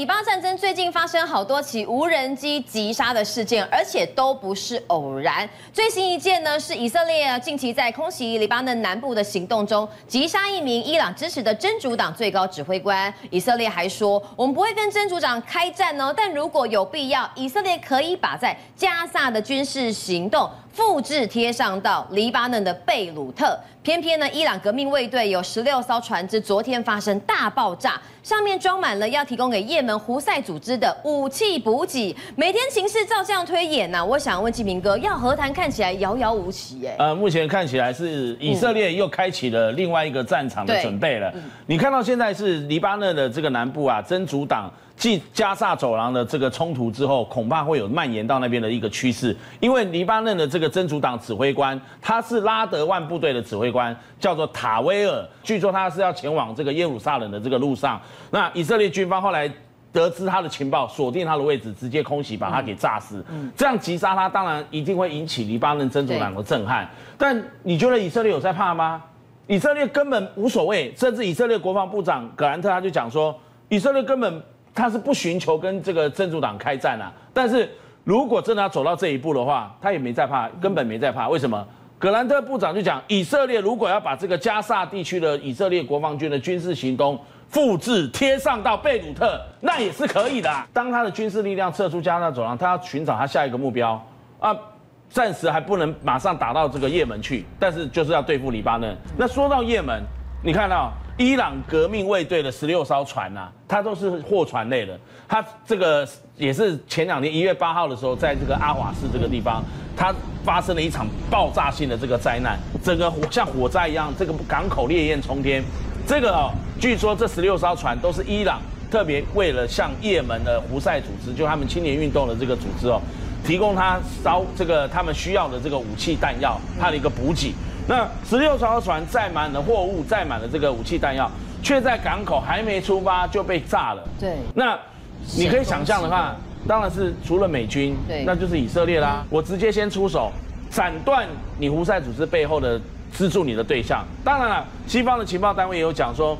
以巴战争最近发生好多起无人机击杀的事件，而且都不是偶然。最新一件呢，是以色列近期在空袭黎巴嫩南部的行动中击杀一名伊朗支持的真主党最高指挥官。以色列还说，我们不会跟真主党开战哦，但如果有必要，以色列可以把在加萨的军事行动复制贴上到黎巴嫩的贝鲁特。偏偏呢，伊朗革命卫队有十六艘船只，昨天发生大爆炸，上面装满了要提供给也门胡塞组织的武器补给。每天情势照这样推演呐、啊，我想问纪明哥，要和谈看起来遥遥无期哎。呃，目前看起来是以色列又开启了另外一个战场的准备了。嗯、你看到现在是黎巴嫩的这个南部啊，真主党。继加萨走廊的这个冲突之后，恐怕会有蔓延到那边的一个趋势。因为黎巴嫩的这个真主党指挥官，他是拉德万部队的指挥官，叫做塔威尔。据说他是要前往这个耶路撒冷的这个路上。那以色列军方后来得知他的情报，锁定他的位置，直接空袭把他给炸死。嗯，这样击杀他，当然一定会引起黎巴嫩真主党的震撼。但你觉得以色列有在怕吗？以色列根本无所谓，甚至以色列国防部长格兰特他就讲说，以色列根本。他是不寻求跟这个真主党开战啊，但是如果真的要走到这一步的话，他也没在怕，根本没在怕。为什么？格兰特部长就讲，以色列如果要把这个加萨地区的以色列国防军的军事行动复制贴上到贝鲁特，那也是可以的。当他的军事力量撤出加萨走廊，他要寻找他下一个目标啊，暂时还不能马上打到这个也门去，但是就是要对付黎巴嫩。那说到也门，你看到？伊朗革命卫队的十六艘船呐、啊，它都是货船类的。它这个也是前两年一月八号的时候，在这个阿瓦斯这个地方，它发生了一场爆炸性的这个灾难，整个像火灾一样，这个港口烈焰冲天。这个哦，据说这十六艘船都是伊朗特别为了向也门的胡塞组织，就他们青年运动的这个组织哦，提供他烧这个他们需要的这个武器弹药，它的一个补给。那十六艘船载满了货物，载满了这个武器弹药，却在港口还没出发就被炸了。对，那你可以想象的话，当然是除了美军，对，那就是以色列啦。我直接先出手，斩断你胡塞组织背后的资助你的对象。当然了，西方的情报单位也有讲说，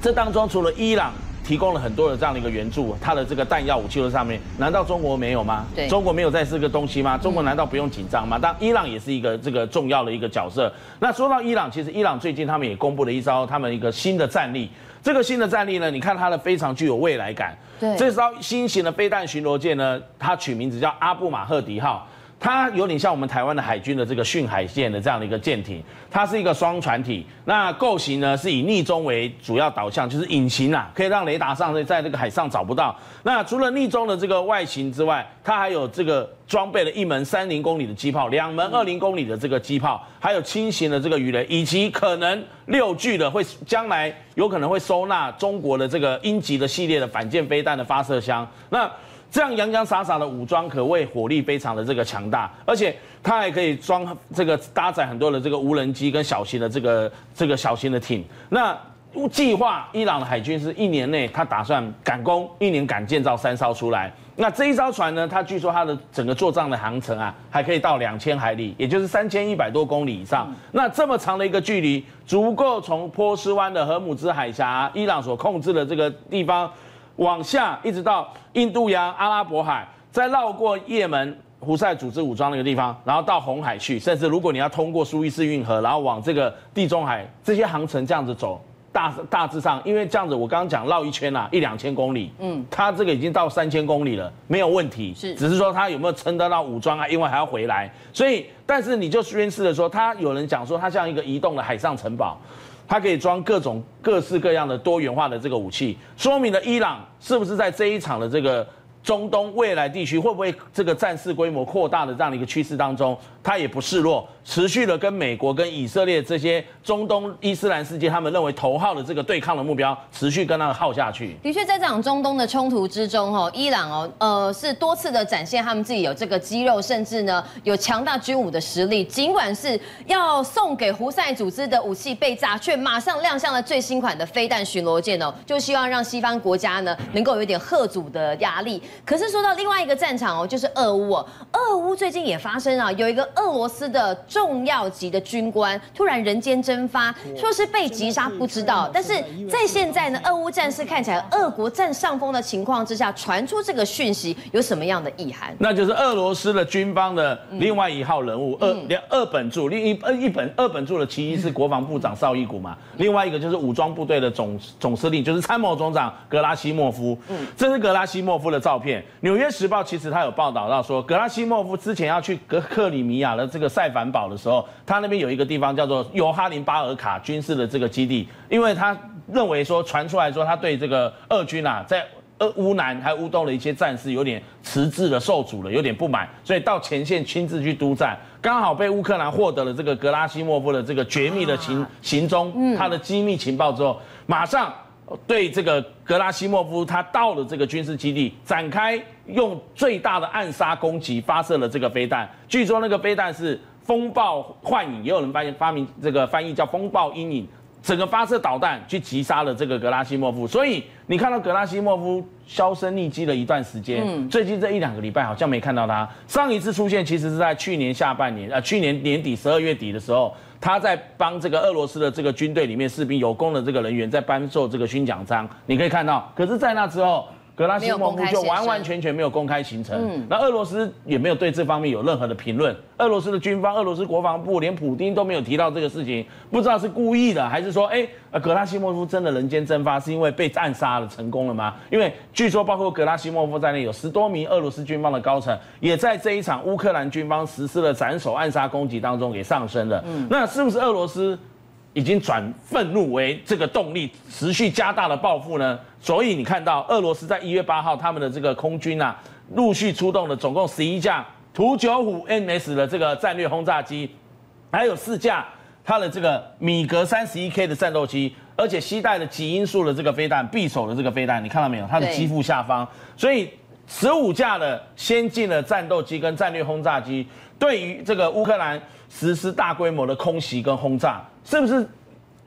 这当中除了伊朗。提供了很多的这样的一个援助，它的这个弹药武器的上面，难道中国没有吗？对，中国没有在这个东西吗？中国难道不用紧张吗？当伊朗也是一个这个重要的一个角色。那说到伊朗，其实伊朗最近他们也公布了一招他们一个新的战力。这个新的战力呢，你看它的非常具有未来感。对，这艘新型的飞弹巡逻舰呢，它取名字叫阿布马赫迪号。它有点像我们台湾的海军的这个训海舰的这样的一个舰艇，它是一个双船体。那构型呢是以匿踪为主要导向，就是隐形啊，可以让雷达上在这个海上找不到。那除了匿踪的这个外形之外，它还有这个装备了一门三零公里的机炮，两门二零公里的这个机炮，还有轻型的这个鱼雷，以及可能六具的会将来有可能会收纳中国的这个鹰击的系列的反舰飞弹的发射箱。那这样洋洋洒洒的武装，可谓火力非常的这个强大，而且它还可以装这个搭载很多的这个无人机跟小型的这个这个小型的艇。那计划伊朗的海军是一年内，他打算赶工，一年赶建造三艘出来。那这一艘船呢，它据说它的整个作战的航程啊，还可以到两千海里，也就是三千一百多公里以上。那这么长的一个距离，足够从波斯湾的荷姆兹海峡，伊朗所控制的这个地方。往下一直到印度洋、阿拉伯海，再绕过也门胡塞组织武装那个地方，然后到红海去，甚至如果你要通过苏伊士运河，然后往这个地中海，这些航程这样子走，大大致上，因为这样子我刚刚讲绕一圈啊，一两千公里，嗯，它这个已经到三千公里了，没有问题，是，只是说它有没有撑得到武装啊？因为还要回来，所以，但是你就宣示的说，它有人讲说它像一个移动的海上城堡。它可以装各种各式各样的多元化的这个武器，说明了伊朗是不是在这一场的这个。中东未来地区会不会这个战事规模扩大的这样的一个趋势当中，他也不示弱，持续的跟美国、跟以色列这些中东伊斯兰世界他们认为头号的这个对抗的目标，持续跟他们耗下去。的确，在这场中东的冲突之中，哦，伊朗哦，呃，是多次的展现他们自己有这个肌肉，甚至呢有强大军武的实力。尽管是要送给胡塞组织的武器被炸，却马上亮相了最新款的飞弹巡逻舰哦，就希望让西方国家呢能够有一点吓阻的压力。可是说到另外一个战场哦，就是俄乌哦，俄乌最近也发生啊，有一个俄罗斯的重要级的军官突然人间蒸发，说是被击杀，不知道。但是在现在呢，俄乌战事看起来俄国占上风的情况之下，传出这个讯息有什么样的意涵？那就是俄罗斯的军方的另外一号人物，二两二本柱，另一呃一本二本柱的其一是国防部长绍伊古嘛，另外一个就是武装部队的总总司令，就是参谋总长格拉西莫夫。嗯，这是格拉西莫夫的照片。纽约时报其实他有报道到说，格拉西莫夫之前要去格克里米亚的这个塞凡堡的时候，他那边有一个地方叫做尤哈林巴尔卡军事的这个基地，因为他认为说传出来说他对这个俄军啊在。呃，乌南还乌东的一些战士有点迟滞了、受阻了，有点不满，所以到前线亲自去督战，刚好被乌克兰获得了这个格拉西莫夫的这个绝密的行行踪，他的机密情报之后，马上对这个格拉西莫夫他到了这个军事基地，展开用最大的暗杀攻击，发射了这个飞弹。据说那个飞弹是风暴幻影，也有人发现发明这个翻译叫风暴阴影。整个发射导弹去击杀了这个格拉西莫夫，所以你看到格拉西莫夫销声匿迹了一段时间，嗯，最近这一两个礼拜好像没看到他。上一次出现其实是在去年下半年，呃，去年年底十二月底的时候，他在帮这个俄罗斯的这个军队里面士兵有功的这个人员在颁授这个勋奖章，你可以看到。可是，在那之后。格拉西莫夫就完完全全没有公开行程，嗯，那俄罗斯也没有对这方面有任何的评论。俄罗斯的军方、俄罗斯国防部连普京都没有提到这个事情，不知道是故意的还是说，哎，格拉西莫夫真的人间蒸发是因为被暗杀了成功了吗？因为据说包括格拉西莫夫在内有十多名俄罗斯军方的高层也在这一场乌克兰军方实施了斩首暗杀攻击当中给丧生了。嗯，那是不是俄罗斯？已经转愤怒为这个动力，持续加大了报复呢。所以你看到俄罗斯在一月八号，他们的这个空军啊，陆续出动了总共十一架图九五 MS 的这个战略轰炸机，还有四架它的这个米格三十一 K 的战斗机，而且携带了极音速的这个飞弹，匕首的这个飞弹，你看到没有？它的机腹下方，所以十五架的先进的战斗机跟战略轰炸机，对于这个乌克兰实施大规模的空袭跟轰炸。是不是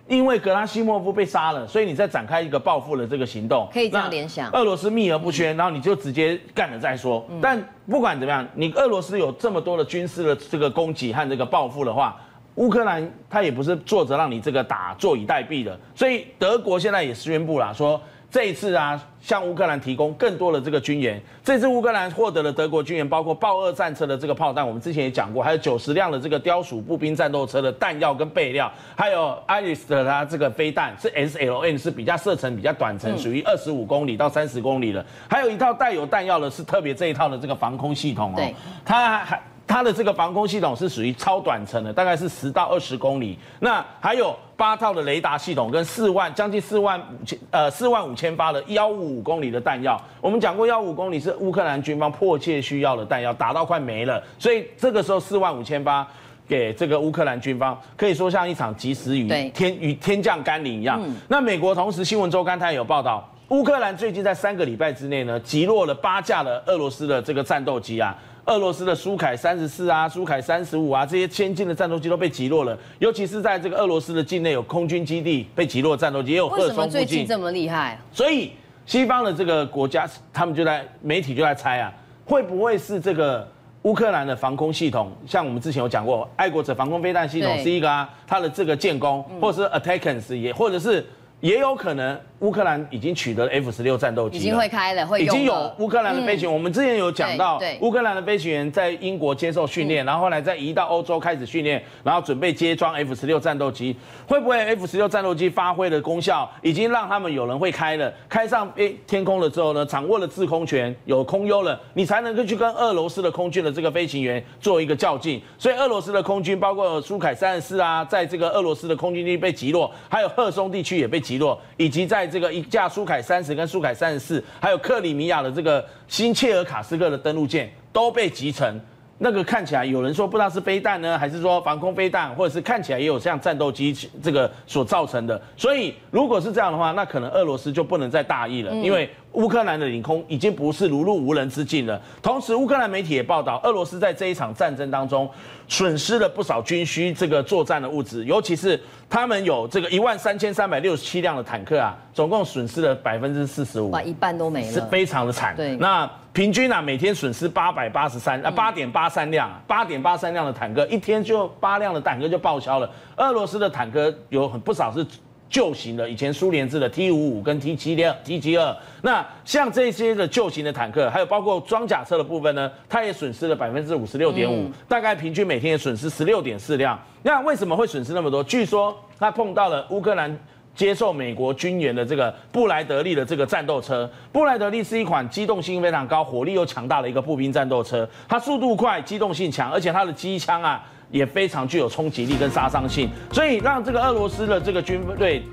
因为格拉西莫夫被杀了，所以你再展开一个报复的这个行动？可以这样联想。俄罗斯秘而不宣，然后你就直接干了再说。但不管怎么样，你俄罗斯有这么多的军事的这个攻击和这个报复的话，乌克兰他也不是坐着让你这个打，坐以待毙的。所以德国现在也宣布了说。这一次啊，向乌克兰提供更多的这个军援。这次乌克兰获得了德国军援，包括豹二战车的这个炮弹，我们之前也讲过，还有九十辆的这个雕鼠步兵战斗车的弹药跟备料，还有 Iris 的它这个飞弹是 SLN，是比较射程比较短程，属于二十五公里到三十公里的。还有一套带有弹药的，是特别这一套的这个防空系统哦，对，它还。它的这个防空系统是属于超短程的，大概是十到二十公里。那还有八套的雷达系统跟四万将近四万五千呃四万五千发的幺五五公里的弹药。我们讲过幺五公里是乌克兰军方迫切需要的弹药，打到快没了。所以这个时候四万五千发给这个乌克兰军方，可以说像一场及时雨天与天降甘霖一样。那美国同时新闻周刊它也有报道，乌克兰最近在三个礼拜之内呢，击落了八架的俄罗斯的这个战斗机啊。俄罗斯的苏凯三十四啊，苏凯三十五啊，这些先进的战斗机都被击落了。尤其是在这个俄罗斯的境内有空军基地被击落的战斗机，也有赫松附近。为什么最近这么厉害？所以西方的这个国家，他们就在媒体就在猜啊，会不会是这个乌克兰的防空系统？像我们之前有讲过，爱国者防空飞弹系统是一个啊，它的这个建功，或者是 Attackers 也，或者是。也有可能乌克兰已经取得 F 十六战斗机，已经会开了，会已经有乌克兰的飞行员。嗯、我们之前有讲到，乌克兰的飞行员在英国接受训练，然后后来再移到欧洲开始训练，然后准备接装 F 十六战斗机。会不会 F 十六战斗机发挥的功效，已经让他们有人会开了？开上诶天空了之后呢，掌握了制空权，有空优了，你才能够去跟俄罗斯的空军的这个飞行员做一个较劲。所以俄罗斯的空军，包括苏凯三十四啊，在这个俄罗斯的空军地被击落，还有赫松地区也被击以及在这个一架苏凯三十跟苏凯三十四，还有克里米亚的这个新切尔卡斯克的登陆舰都被集成。那个看起来有人说不知道是飞弹呢，还是说防空飞弹，或者是看起来也有像战斗机这个所造成的。所以如果是这样的话，那可能俄罗斯就不能再大意了，因为乌克兰的领空已经不是如入无人之境了。同时，乌克兰媒体也报道，俄罗斯在这一场战争当中损失了不少军需这个作战的物资，尤其是他们有这个一万三千三百六十七辆的坦克啊，总共损失了百分之四十五，把一半都没了，是非常的惨。对，那。平均啊每天损失八百八十三啊八点八三辆，八点八三辆的坦克，一天就八辆的坦克就报销了。俄罗斯的坦克有很不少是。旧型的，以前苏联制的 T 五五跟 T 七六 T 七二，那像这些的旧型的坦克，还有包括装甲车的部分呢，它也损失了百分之五十六点五，大概平均每天也损失十六点四辆。那为什么会损失那么多？据说他碰到了乌克兰接受美国军援的这个布莱德利的这个战斗车。布莱德利是一款机动性非常高、火力又强大的一个步兵战斗车，它速度快、机动性强，而且它的机枪啊。也非常具有冲击力跟杀伤性，所以让这个俄罗斯的这个军队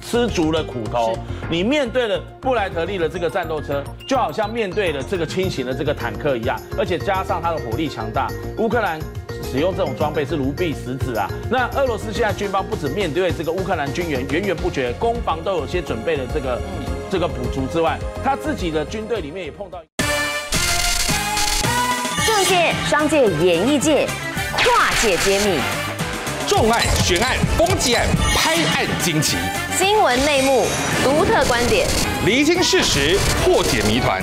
吃足了苦头。你面对了布莱德利的这个战斗车，就好像面对了这个轻型的这个坦克一样，而且加上它的火力强大，乌克兰使用这种装备是如臂使指啊。那俄罗斯现在军方不止面对这个乌克兰军援源源不绝，攻防都有些准备的这个这个补足之外，他自己的军队里面也碰到政界、商界、演艺界。跨界揭秘，重案、悬案、攻击案、拍案惊奇，新闻内幕、独特观点，厘清事实，破解谜团。